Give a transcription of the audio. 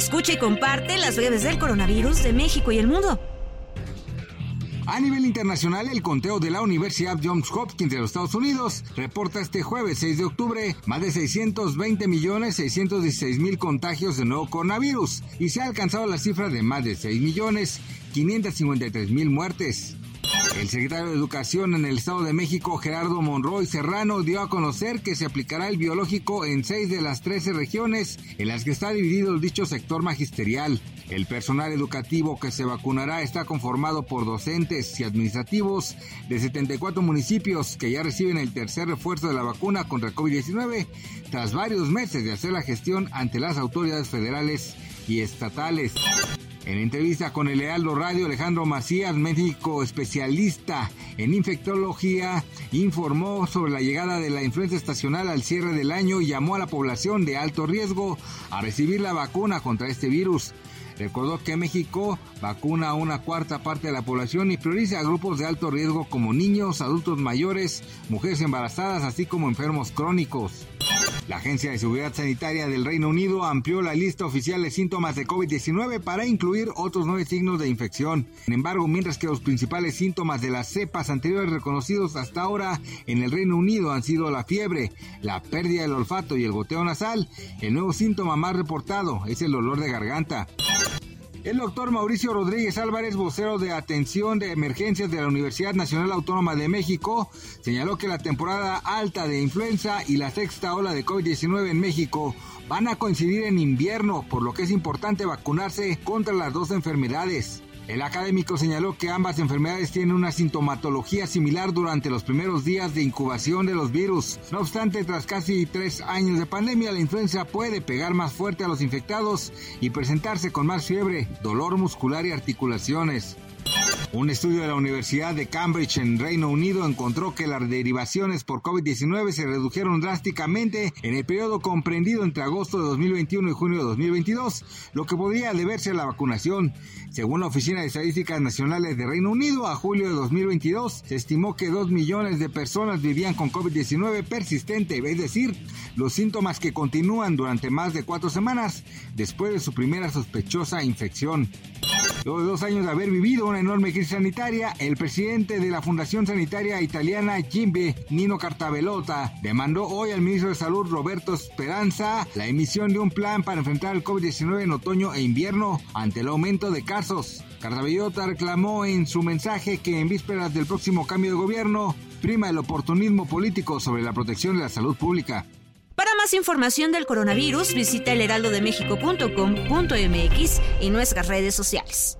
Escucha y comparte las breves del coronavirus de México y el mundo. A nivel internacional, el conteo de la Universidad Johns Hopkins de los Estados Unidos reporta este jueves 6 de octubre más de 620 millones 616 mil contagios de nuevo coronavirus y se ha alcanzado la cifra de más de 6 millones 553 mil muertes. El secretario de Educación en el Estado de México, Gerardo Monroy Serrano, dio a conocer que se aplicará el biológico en seis de las 13 regiones en las que está dividido dicho sector magisterial. El personal educativo que se vacunará está conformado por docentes y administrativos de 74 municipios que ya reciben el tercer refuerzo de la vacuna contra COVID-19 tras varios meses de hacer la gestión ante las autoridades federales y estatales. En entrevista con el Lealdo Radio, Alejandro Macías, médico especialista en infectología, informó sobre la llegada de la influenza estacional al cierre del año y llamó a la población de alto riesgo a recibir la vacuna contra este virus. Recordó que México vacuna a una cuarta parte de la población y prioriza a grupos de alto riesgo como niños, adultos mayores, mujeres embarazadas, así como enfermos crónicos. La Agencia de Seguridad Sanitaria del Reino Unido amplió la lista oficial de síntomas de COVID-19 para incluir otros nueve signos de infección. Sin embargo, mientras que los principales síntomas de las cepas anteriores reconocidos hasta ahora en el Reino Unido han sido la fiebre, la pérdida del olfato y el goteo nasal, el nuevo síntoma más reportado es el dolor de garganta. El doctor Mauricio Rodríguez Álvarez, vocero de atención de emergencias de la Universidad Nacional Autónoma de México, señaló que la temporada alta de influenza y la sexta ola de COVID-19 en México van a coincidir en invierno, por lo que es importante vacunarse contra las dos enfermedades. El académico señaló que ambas enfermedades tienen una sintomatología similar durante los primeros días de incubación de los virus. No obstante, tras casi tres años de pandemia, la influenza puede pegar más fuerte a los infectados y presentarse con más fiebre, dolor muscular y articulaciones. Un estudio de la Universidad de Cambridge en Reino Unido encontró que las derivaciones por COVID-19 se redujeron drásticamente en el periodo comprendido entre agosto de 2021 y junio de 2022, lo que podría deberse a la vacunación. Según la Oficina de Estadísticas Nacionales de Reino Unido, a julio de 2022 se estimó que 2 millones de personas vivían con COVID-19 persistente, es decir, los síntomas que continúan durante más de cuatro semanas después de su primera sospechosa infección. Luego de dos años de haber vivido una enorme crisis sanitaria, el presidente de la Fundación Sanitaria Italiana, Jimbe Nino Cartabellota, demandó hoy al ministro de Salud, Roberto Speranza, la emisión de un plan para enfrentar el COVID-19 en otoño e invierno ante el aumento de casos. Cartabellota reclamó en su mensaje que en vísperas del próximo cambio de gobierno prima el oportunismo político sobre la protección de la salud pública. Más información del coronavirus, visita elheraldodemexico.com.mx y nuestras redes sociales.